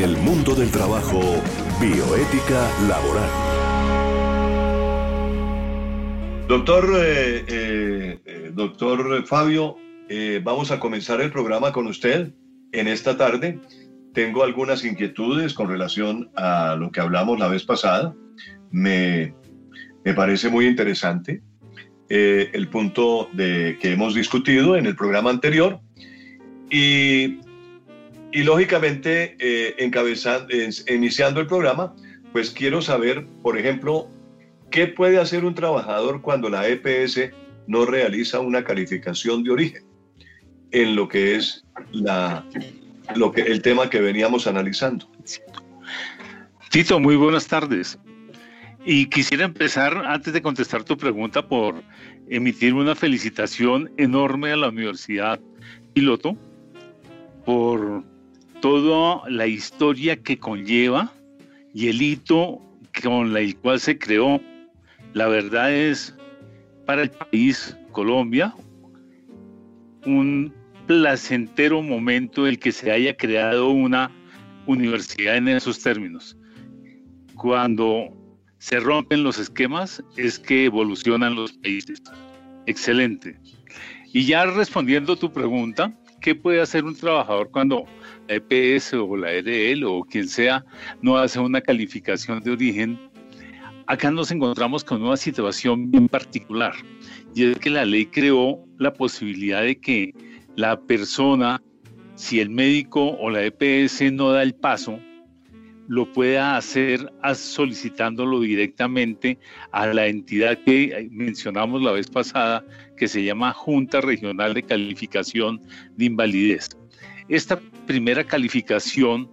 en el mundo del trabajo, bioética laboral. Doctor, eh, eh, eh, doctor Fabio, vamos a comenzar el programa con usted en esta tarde. Tengo algunas inquietudes con relación a lo que hablamos la vez pasada. Me, me parece muy interesante el punto de, que hemos discutido en el programa anterior. Y y lógicamente, eh, encabezando, iniciando el programa, pues quiero saber, por ejemplo, ¿qué puede hacer un trabajador cuando la EPS no realiza una calificación de origen? En lo que es la, lo que, el tema que veníamos analizando. Tito, muy buenas tardes. Y quisiera empezar, antes de contestar tu pregunta, por emitir una felicitación enorme a la Universidad Piloto por toda la historia que conlleva y el hito con el cual se creó. La verdad es para el país Colombia un placentero momento el que se haya creado una universidad en esos términos. Cuando se rompen los esquemas es que evolucionan los países. Excelente. Y ya respondiendo a tu pregunta, ¿qué puede hacer un trabajador cuando la EPS o la EDL o quien sea no hace una calificación de origen? Acá nos encontramos con una situación bien particular y es que la ley creó la posibilidad de que la persona, si el médico o la EPS no da el paso, lo pueda hacer solicitándolo directamente a la entidad que mencionamos la vez pasada, que se llama Junta Regional de Calificación de Invalidez. Esta primera calificación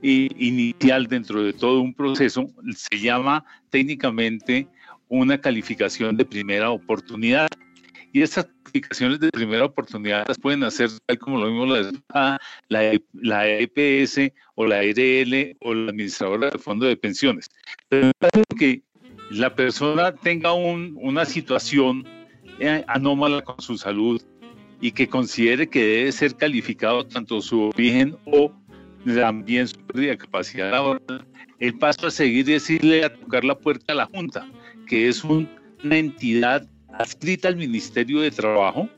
eh, inicial dentro de todo un proceso se llama técnicamente una calificación de primera oportunidad. Y estas calificaciones de primera oportunidad las pueden hacer tal como lo mismo la, la, EPS e o la ERL o la administradora del fondo de pensiones. Pero que la persona tenga una situación eh, anómala con su salud y que considere que debe ser calificado tanto su origen o también su pérdida de capacidad laboral, el paso a seguir es irle a tocar la puerta a la Junta, que es una entidad adscrita al Ministerio de Trabajo,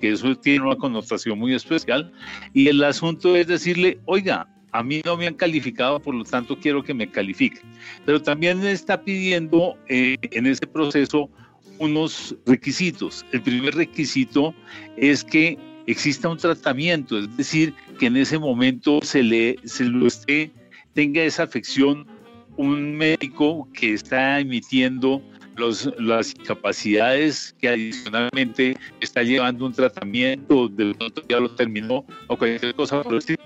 que eso tiene una connotación muy especial, y el asunto es decirle, oiga, a mí no me han calificado, por lo tanto quiero que me califique. Pero también está pidiendo eh, en ese proceso unos requisitos. El primer requisito es que exista un tratamiento, es decir, que en ese momento se le se lo esté, tenga esa afección un médico que está emitiendo las incapacidades que adicionalmente está llevando un tratamiento, de pronto ya lo terminó o cualquier cosa por el estilo.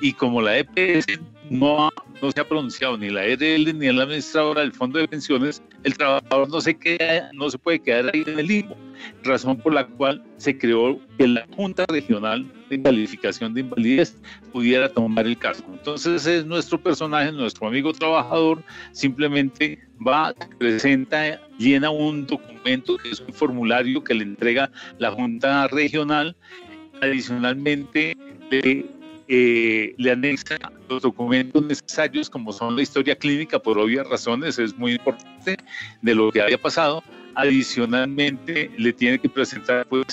Y como la EPS no, no se ha pronunciado ni la EDL ni la administradora del fondo de pensiones, el trabajador no se, queda, no se puede quedar ahí en el limbo, razón por la cual se creó que la Junta Regional de Calificación de Invalidez pudiera tomar el caso. Entonces es nuestro personaje, nuestro amigo trabajador, simplemente va, presenta, llena un documento que es un formulario que le entrega la Junta Regional, adicionalmente le eh, le anexa los documentos necesarios, como son la historia clínica, por obvias razones, es muy importante de lo que haya pasado. Adicionalmente, le tiene que presentar pues,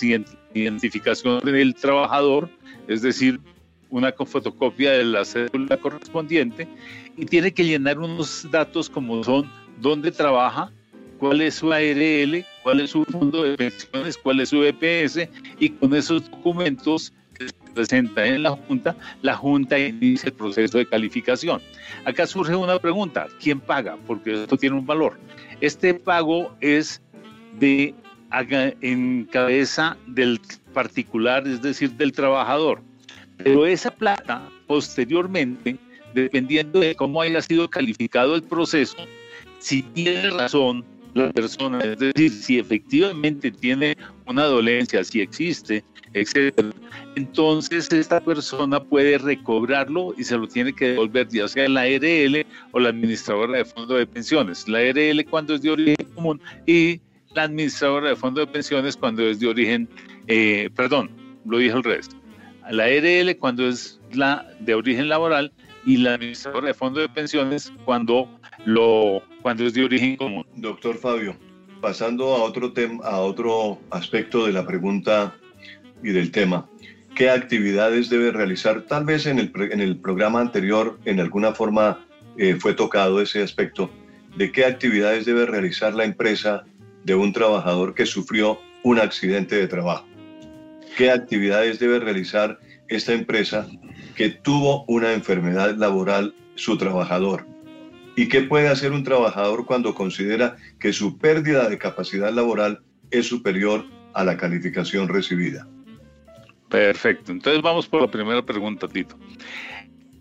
identificación del trabajador, es decir, una fotocopia de la cédula correspondiente, y tiene que llenar unos datos como son dónde trabaja, cuál es su ARL, cuál es su fondo de pensiones, cuál es su EPS, y con esos documentos presenta en la Junta, la Junta inicia el proceso de calificación. Acá surge una pregunta, ¿quién paga? Porque esto tiene un valor. Este pago es de en cabeza del particular, es decir, del trabajador. Pero esa plata, posteriormente, dependiendo de cómo haya sido calificado el proceso, si tiene razón la persona, es decir, si efectivamente tiene una dolencia, si existe, etcétera, entonces esta persona puede recobrarlo y se lo tiene que devolver ya sea la ARL o la administradora de fondo de pensiones. La ARL cuando es de origen común y la administradora de fondo de pensiones cuando es de origen, eh, perdón, lo dije al revés. la ARL cuando es la de origen laboral y la administradora de fondo de pensiones cuando, cuando es de origen común. Doctor Fabio, pasando a otro, tema, a otro aspecto de la pregunta y del tema, ¿qué actividades debe realizar? Tal vez en el, en el programa anterior, en alguna forma, eh, fue tocado ese aspecto, de qué actividades debe realizar la empresa de un trabajador que sufrió un accidente de trabajo. ¿Qué actividades debe realizar esta empresa que tuvo una enfermedad laboral su trabajador? ¿Y qué puede hacer un trabajador cuando considera que su pérdida de capacidad laboral es superior a la calificación recibida? Perfecto. Entonces vamos por la primera pregunta, Tito.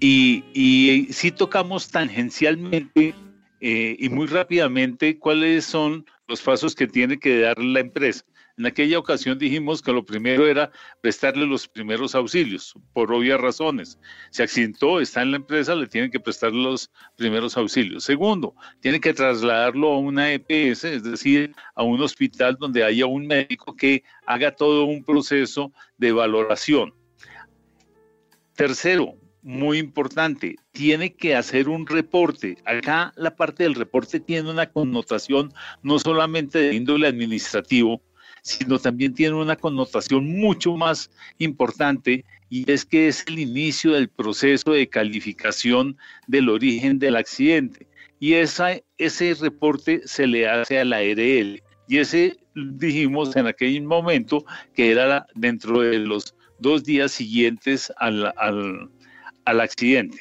Y, si tocamos tangencialmente eh, y muy rápidamente cuáles son los pasos que tiene que dar la empresa. En aquella ocasión dijimos que lo primero era prestarle los primeros auxilios, por obvias razones. Se accidentó, está en la empresa, le tienen que prestar los primeros auxilios. Segundo, tiene que trasladarlo a una EPS, es decir, a un hospital donde haya un médico que haga todo un proceso de valoración. Tercero, muy importante, tiene que hacer un reporte. Acá la parte del reporte tiene una connotación no solamente de índole administrativo, sino también tiene una connotación mucho más importante y es que es el inicio del proceso de calificación del origen del accidente. Y esa, ese reporte se le hace a la RL. Y ese dijimos en aquel momento que era dentro de los dos días siguientes al, al, al accidente.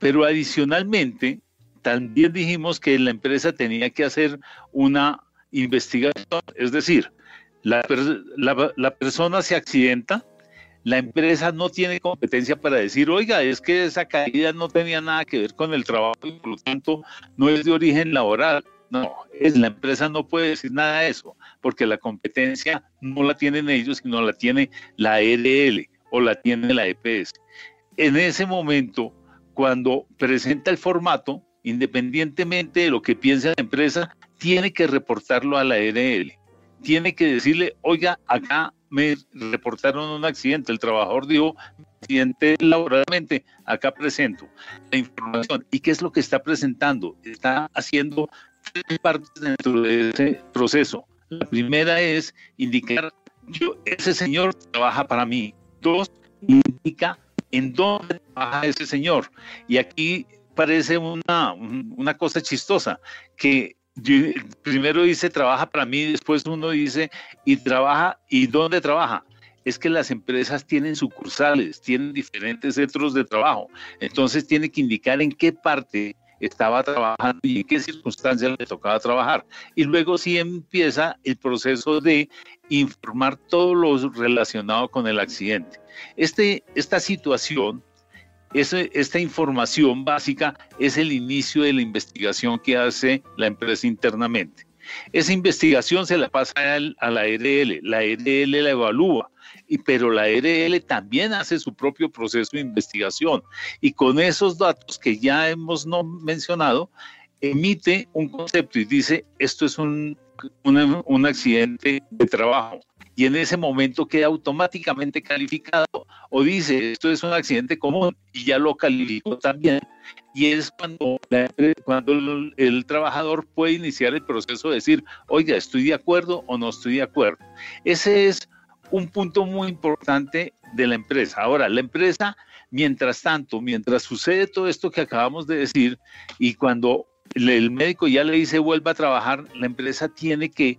Pero adicionalmente, también dijimos que la empresa tenía que hacer una investigación, es decir, la, persona se accidenta, la empresa no tiene competencia para decir, oiga, es que esa caída no tenía nada que ver con el trabajo y por lo tanto no es de origen laboral. No, es, la empresa no puede decir nada de eso, porque la competencia no la tienen ellos, sino la tiene la RL o la tiene la EPS. En ese momento, cuando presenta el formato, independientemente de lo que piense la empresa, tiene que reportarlo a la RL tiene que decirle, oiga, acá me reportaron un accidente, el trabajador dijo, accidente laboralmente, acá presento la información. ¿Y qué es lo que está presentando? Está haciendo tres partes dentro de ese proceso. La primera es indicar, yo, ese señor trabaja para mí. Dos, indica en dónde trabaja ese señor. Y aquí parece una, una cosa chistosa, que primero dice trabaja para mí, después uno dice y trabaja, ¿y dónde trabaja? Es que las empresas tienen sucursales, tienen diferentes centros de trabajo, entonces tiene que indicar en qué parte estaba trabajando y en qué circunstancias le tocaba trabajar. Y luego sí empieza el proceso de informar todo lo relacionado con el accidente. Este, esta situación esta información básica es el inicio de la investigación que hace la empresa internamente. Esa investigación se la pasa a la RL, la RL la evalúa, y, pero la RL también hace su propio proceso de investigación y con esos datos que ya hemos no mencionado, emite un concepto y dice, esto es un, un accidente de trabajo, y en ese momento queda automáticamente calificado o dice esto es un accidente común y ya lo calificó también. Y es cuando, cuando el, trabajador puede iniciar el proceso de decir, oiga, estoy de acuerdo o no estoy de acuerdo. Ese es un punto muy importante de la empresa. Ahora, la empresa, mientras tanto, mientras sucede todo esto que acabamos de decir y cuando el médico ya le dice vuelva a trabajar, la empresa tiene que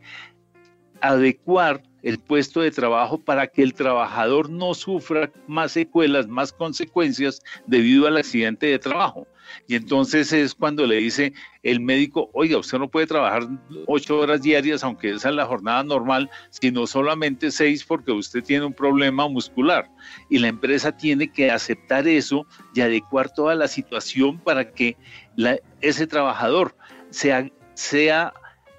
adecuar el puesto de trabajo para que el trabajador no sufra más secuelas, más consecuencias debido al accidente de trabajo. Y entonces es cuando le dice el médico, oiga, usted no puede trabajar ocho horas diarias, aunque esa es la jornada normal, sino solamente seis porque usted tiene un problema muscular. Y la empresa tiene que aceptar eso y adecuar toda la situación para que ese trabajador sea, sea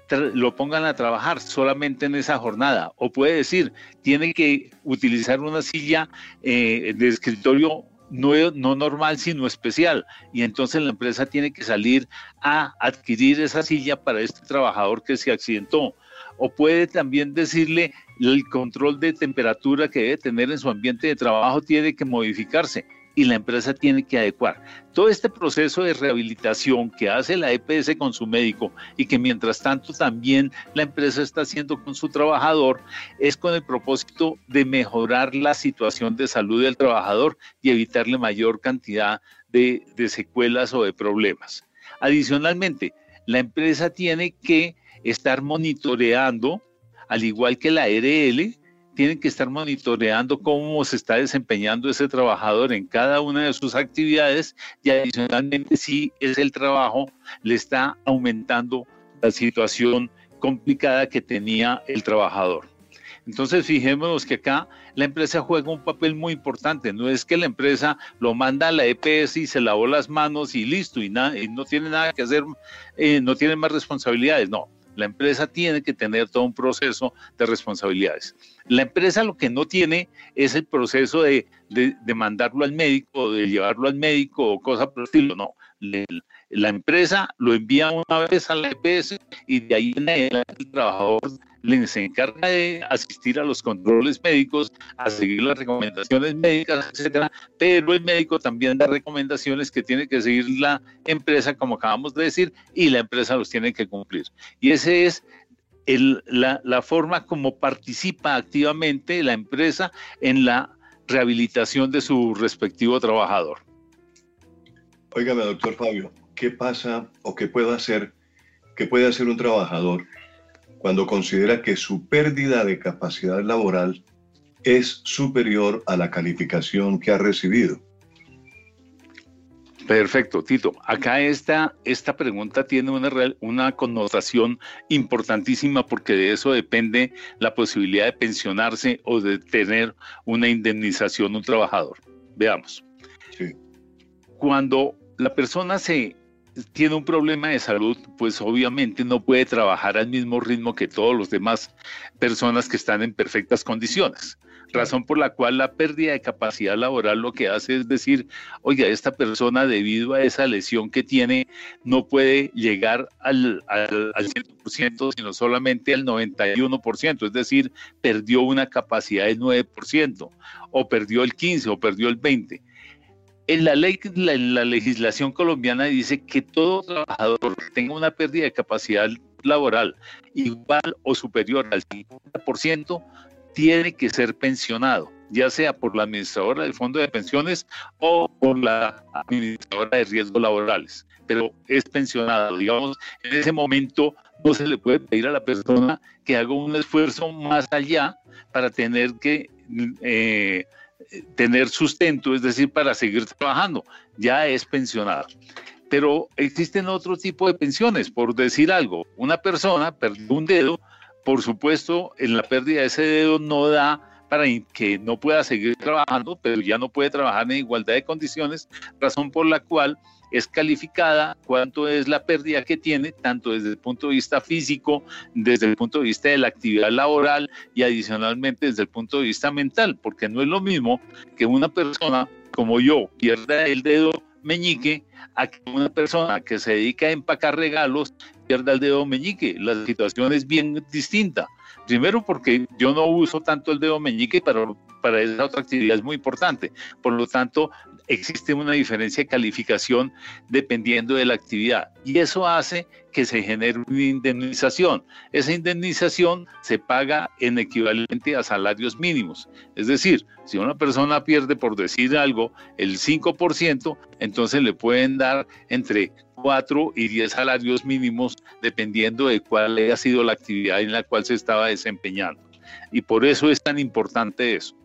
lo pongan a trabajar solamente en esa jornada. O puede decir, tiene que utilizar una silla eh, de escritorio no, no normal, sino especial. Y entonces la empresa tiene que salir a adquirir esa silla para este trabajador que se accidentó. O puede también decirle el control de temperatura que debe tener en su ambiente de trabajo tiene que modificarse y la empresa tiene que adecuar. Todo este proceso de rehabilitación que hace la EPS con su médico y que mientras tanto también la empresa está haciendo con su trabajador es con el propósito de mejorar la situación de salud del trabajador y evitarle mayor cantidad de, secuelas o de problemas. Adicionalmente, la empresa tiene que estar monitoreando, al igual que la RL, tienen que estar monitoreando cómo se está desempeñando ese trabajador en cada una de sus actividades y adicionalmente si es el trabajo le está aumentando la situación complicada que tenía el trabajador. Entonces fijémonos que acá la empresa juega un papel muy importante. No es que la empresa lo manda a la EPS y se lavó las manos y listo y, y no tiene nada que hacer, eh, no tiene más responsabilidades. No, la empresa tiene que tener todo un proceso de responsabilidades. La empresa lo que no tiene es el proceso de, mandarlo al médico, de llevarlo al médico o cosas por el estilo. No, la empresa lo envía una vez a la EPS y de ahí en adelante el trabajador les encarga de asistir a los controles médicos, a seguir las recomendaciones médicas, etcétera, pero el médico también da recomendaciones que tiene que seguir la empresa, como acabamos de decir, y la empresa los tiene que cumplir. Y ese es la, la forma como participa activamente la empresa en la rehabilitación de su respectivo trabajador. Óigame, doctor Fabio, ¿qué pasa o qué puede hacer, qué puede hacer un trabajador cuando considera que su pérdida de capacidad laboral es superior a la calificación que ha recibido? Perfecto, Tito. Acá esta, esta pregunta tiene una, una connotación importantísima porque de eso depende la posibilidad de pensionarse o de tener una indemnización un trabajador. Veamos. Cuando la persona se tiene un problema de salud, pues obviamente no puede trabajar al mismo ritmo que todos los demás personas que están en perfectas condiciones. Razón por la cual la pérdida de capacidad laboral lo que hace es decir, oye, esta persona debido a esa lesión que tiene no puede llegar al, al, al 100%, sino solamente al 91%, es decir, perdió una capacidad del 9%, o perdió el 15%, o perdió el 20%. En la ley, la, la legislación colombiana dice que todo trabajador que tenga una pérdida de capacidad laboral igual o superior al 50%, tiene que ser pensionado, ya sea por la administradora del fondo de pensiones o por la administradora de riesgos laborales, pero es pensionado. Digamos, en ese momento no se le puede pedir a la persona que haga un esfuerzo más allá para tener que eh, tener sustento, es decir, para seguir trabajando. Ya es pensionado. Pero existen otro tipo de pensiones, por decir algo. Una persona perdió un dedo, por supuesto, en la pérdida de ese dedo no da para que no pueda seguir trabajando, pero ya no puede trabajar en igualdad de condiciones, razón por la cual es calificada cuánto es la pérdida que tiene, tanto desde el punto de vista físico, desde el punto de vista de la actividad laboral y adicionalmente desde el punto de vista mental, porque no es lo mismo que una persona como yo pierda el dedo meñique a que una persona que se dedica a empacar regalos pierda el dedo meñique. La situación es bien distinta. Primero porque yo no uso tanto el dedo meñique, pero para esa otra actividad es muy importante. Por lo tanto, existe una diferencia de calificación dependiendo de la actividad. Y eso hace que se genere una indemnización. Esa indemnización se paga en equivalente a salarios mínimos. Es decir, si una persona pierde, por decir algo, el 5%, entonces le pueden dar entre 4 y 10 salarios mínimos dependiendo de cuál haya sido la actividad en la cual se estaba desempeñando. Y por eso es tan importante eso.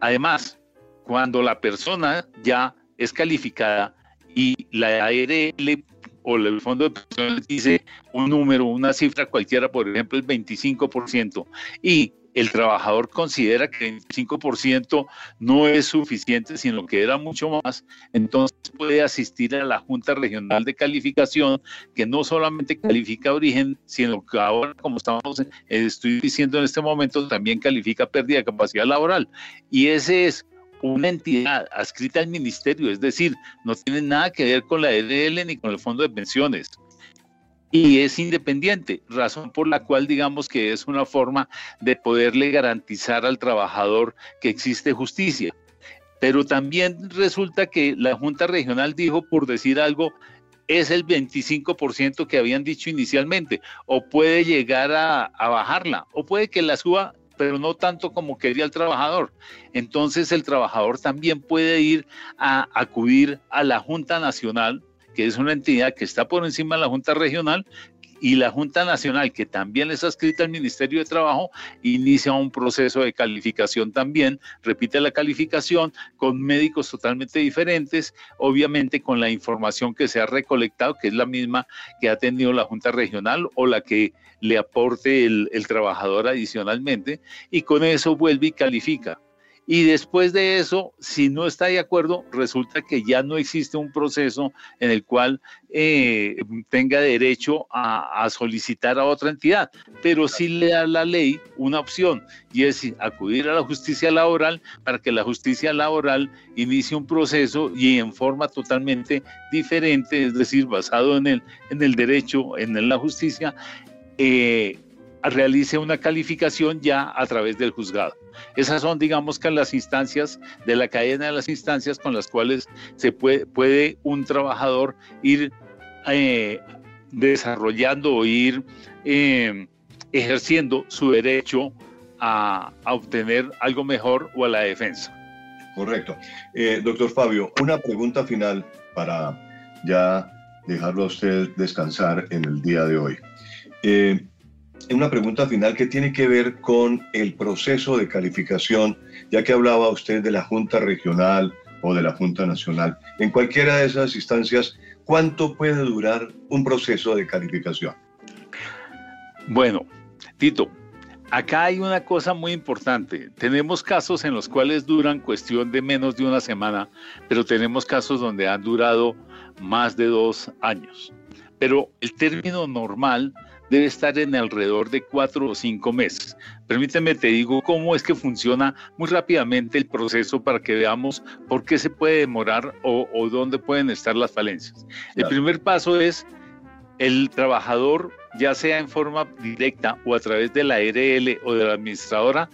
Además, cuando la persona ya es calificada y la ARL o el fondo de pensiones dice un número, una cifra cualquiera, por ejemplo el 25%, y el trabajador considera que el 25% no es suficiente, sino que era mucho más, entonces puede asistir a la Junta Regional de Calificación, que no solamente califica origen, sino que ahora, como estamos, eh, estoy diciendo en este momento, también califica pérdida de capacidad laboral. Y ese es una entidad adscrita al ministerio, es decir, no tiene nada que ver con la EDL ni con el fondo de pensiones. Y es independiente, razón por la cual digamos que es una forma de poderle garantizar al trabajador que existe justicia. Pero también resulta que la Junta Regional dijo, por decir algo, es el 25% que habían dicho inicialmente, o puede llegar a, a, bajarla, o puede que la suba, pero no tanto como quería el trabajador. Entonces el trabajador también puede ir a acudir a la Junta Nacional que es una entidad que está por encima de la Junta Regional, y la Junta Nacional, que también es adscrita al Ministerio de Trabajo, inicia un proceso de calificación también, repite la calificación con médicos totalmente diferentes, obviamente con la información que se ha recolectado, que es la misma que ha tenido la Junta Regional o la que le aporte el, el trabajador adicionalmente, y con eso vuelve y califica. Y después de eso, si no está de acuerdo, resulta que ya no existe un proceso en el cual eh, tenga derecho a, solicitar a otra entidad, pero sí le da la ley una opción y es acudir a la justicia laboral para que la justicia laboral inicie un proceso y en forma totalmente diferente, es decir, basado en el, en el derecho, en la justicia, eh, realice una calificación ya a través del juzgado. Esas son, digamos que las instancias de la cadena de las instancias con las cuales se puede, un trabajador ir eh, desarrollando o ir eh, ejerciendo su derecho a, obtener algo mejor o a la defensa. Correcto. Eh, doctor Fabio, una pregunta final para ya dejarlo a usted descansar en el día de hoy una pregunta final que tiene que ver con el proceso de calificación, ya que hablaba usted de la Junta Regional o de la Junta Nacional. En cualquiera de esas instancias, ¿cuánto puede durar un proceso de calificación? Bueno, Tito, acá hay una cosa muy importante. Tenemos casos en los cuales duran cuestión de menos de una semana, pero tenemos casos donde han durado más de dos años. Pero el término normal debe estar en alrededor de cuatro o cinco meses. Permíteme, te digo cómo es que funciona muy rápidamente el proceso para que veamos por qué se puede demorar o, dónde pueden estar las falencias. El primer paso es el trabajador, ya sea en forma directa o a través de la RL o de la administradora,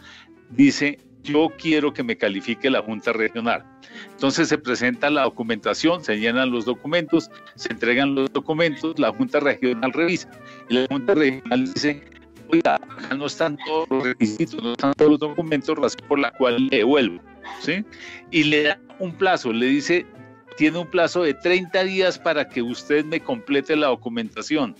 dice, yo quiero que me califique la Junta Regional. Entonces se presenta la documentación, se llenan los documentos, se entregan los documentos, la Junta Regional revisa y la Junta Regional dice, oiga, acá no están todos los requisitos, no están todos los documentos, razón por la cual le devuelvo. ¿sí? Y le da un plazo, le dice, tiene un plazo de 30 días para que usted me complete la documentación.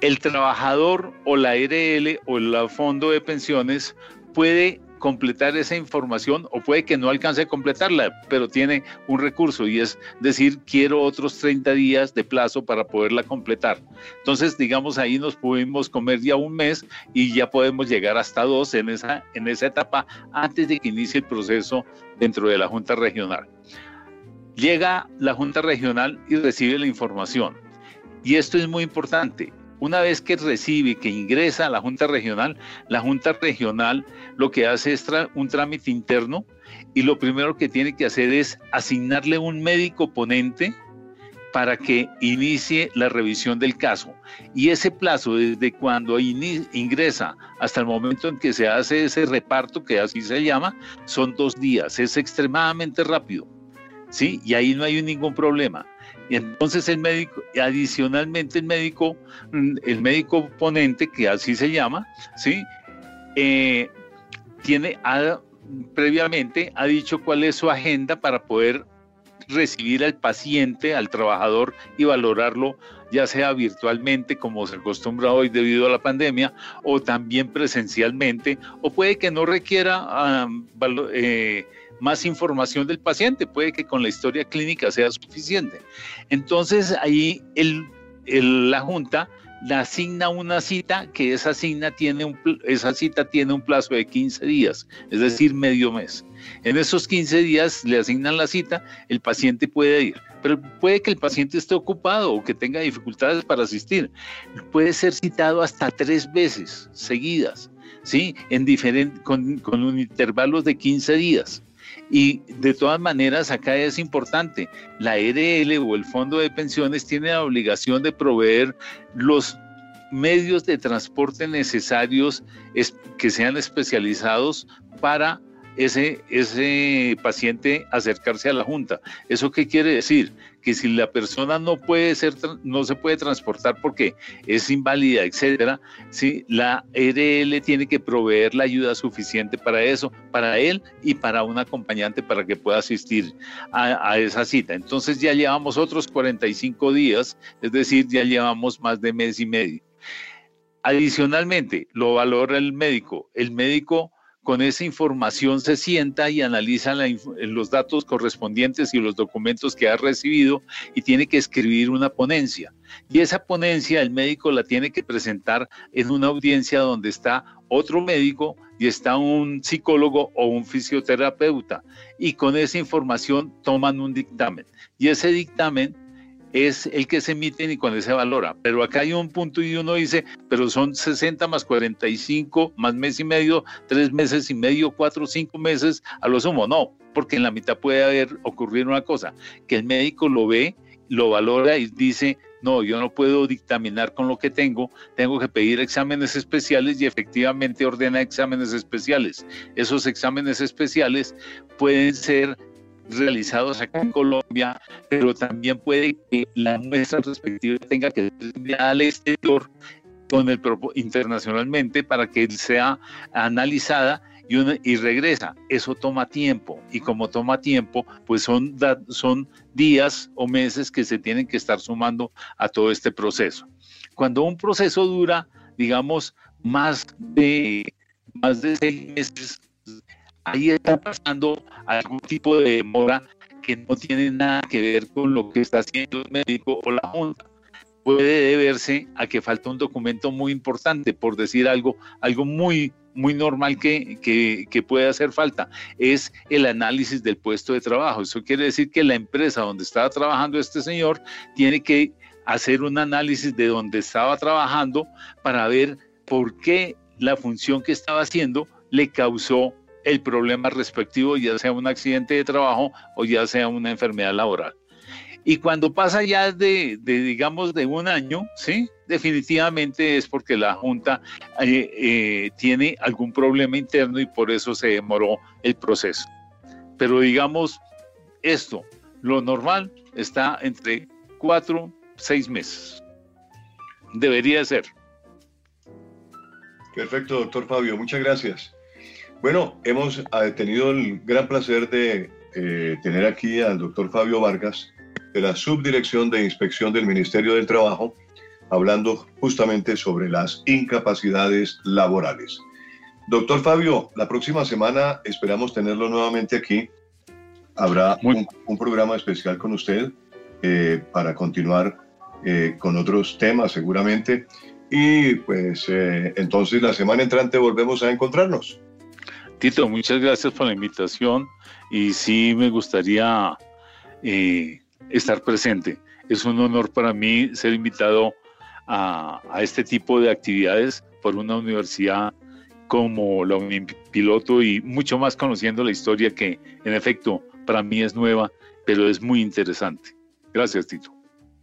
El trabajador o la RL o el fondo de pensiones puede completar esa información o puede que no alcance a completarla, pero tiene un recurso y es decir, quiero otros 30 días de plazo para poderla completar. Entonces, digamos, ahí nos pudimos comer ya un mes y ya podemos llegar hasta dos en esa, en esa etapa antes de que inicie el proceso dentro de la Junta Regional. Llega la Junta Regional y recibe la información. Y esto es muy importante. Una vez que recibe, que ingresa a la Junta Regional, la Junta Regional lo que hace es un trámite interno y lo primero que tiene que hacer es asignarle un médico ponente para que inicie la revisión del caso. Y ese plazo, desde cuando ingresa hasta el momento en que se hace ese reparto, que así se llama, son dos días. Es extremadamente rápido. ¿Sí? Y ahí no hay ningún problema. Y entonces el médico, adicionalmente el médico, mm, el médico ponente, que así se llama, ¿sí? Eh, tiene, previamente ha dicho cuál es su agenda para poder recibir al paciente, al trabajador y valorarlo ya sea virtualmente como se acostumbra hoy debido a la pandemia o también presencialmente o puede que no requiera eh, más información del paciente, puede que con la historia clínica sea suficiente. Entonces ahí el, la Junta le asigna una cita que esa, un, cita tiene un plazo de 15 días, es decir, medio mes. En esos 15 días le asignan la cita, el paciente puede ir, pero puede que el paciente esté ocupado o que tenga dificultades para asistir. Puede ser citado hasta tres veces seguidas, ¿sí? En con, con intervalos de 15 días. Y de todas maneras, acá es importante, la ERL o el Fondo de Pensiones tiene la obligación de proveer los medios de transporte necesarios que sean especializados para ese, ese paciente acercarse a la junta. ¿Eso qué quiere decir? Que si la persona no puede ser, no se puede transportar porque es inválida, etcétera, ¿sí? la RL tiene que proveer la ayuda suficiente para eso, para él y para un acompañante para que pueda asistir a, a esa cita. Entonces ya llevamos otros 45 días, es decir, ya llevamos más de mes y medio. Adicionalmente, lo valora el médico. El médico con esa información se sienta y analiza los datos correspondientes y los documentos que ha recibido y tiene que escribir una ponencia. Y esa ponencia el médico la tiene que presentar en una audiencia donde está otro médico y está un psicólogo o un fisioterapeuta. Y con esa información toman un dictamen. Y ese dictamen es el que se emite y cuando se valora. Pero acá hay un punto y uno dice, pero son 60 más 45 más mes y medio, tres meses y medio, cuatro, cinco meses a lo sumo. No, porque en la mitad puede haber ocurrido una cosa, que el médico lo ve, lo valora y dice, no, yo no puedo dictaminar con lo que tengo, tengo que pedir exámenes especiales y efectivamente ordena exámenes especiales. Esos exámenes especiales pueden ser realizados acá en Colombia, pero también puede que la muestra respectiva tenga que ser al exterior con el internacionalmente para que sea analizada y, y, regresa. Eso toma tiempo y como toma tiempo, pues son, son días o meses que se tienen que estar sumando a todo este proceso. Cuando un proceso dura, digamos, más de, más de seis meses, ahí está pasando algún tipo de demora que no tiene nada que ver con lo que está haciendo el médico o la junta. Puede deberse a que falta un documento muy importante, por decir algo, algo muy, muy normal que, que, que, puede hacer falta, es el análisis del puesto de trabajo. Eso quiere decir que la empresa donde estaba trabajando este señor tiene que hacer un análisis de donde estaba trabajando para ver por qué la función que estaba haciendo le causó el problema respectivo, ya sea un accidente de trabajo o ya sea una enfermedad laboral. Y cuando pasa ya de, digamos, de un año, ¿sí? Definitivamente es porque la Junta eh, eh, tiene algún problema interno y por eso se demoró el proceso. Pero digamos, esto, lo normal está entre cuatro, seis meses. Debería ser. Perfecto, doctor Fabio. Muchas gracias. Bueno, hemos ah, tenido el gran placer de eh, tener aquí al doctor Fabio Vargas de la Subdirección de Inspección del Ministerio del Trabajo, hablando justamente sobre las incapacidades laborales. Doctor Fabio, la próxima semana esperamos tenerlo nuevamente aquí. Habrá un, programa especial con usted eh, para continuar eh, con otros temas seguramente. Y pues entonces la semana entrante volvemos a encontrarnos. Tito, muchas gracias por la invitación y sí me gustaría eh, estar presente. Es un honor para mí ser invitado a, este tipo de actividades por una universidad como la Piloto y mucho más conociendo la historia que en efecto para mí es nueva, pero es muy interesante. Gracias, Tito.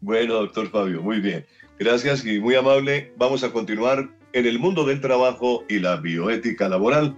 Bueno, doctor Fabio, muy bien. Gracias y muy amable. Vamos a continuar en el mundo del trabajo y la bioética laboral.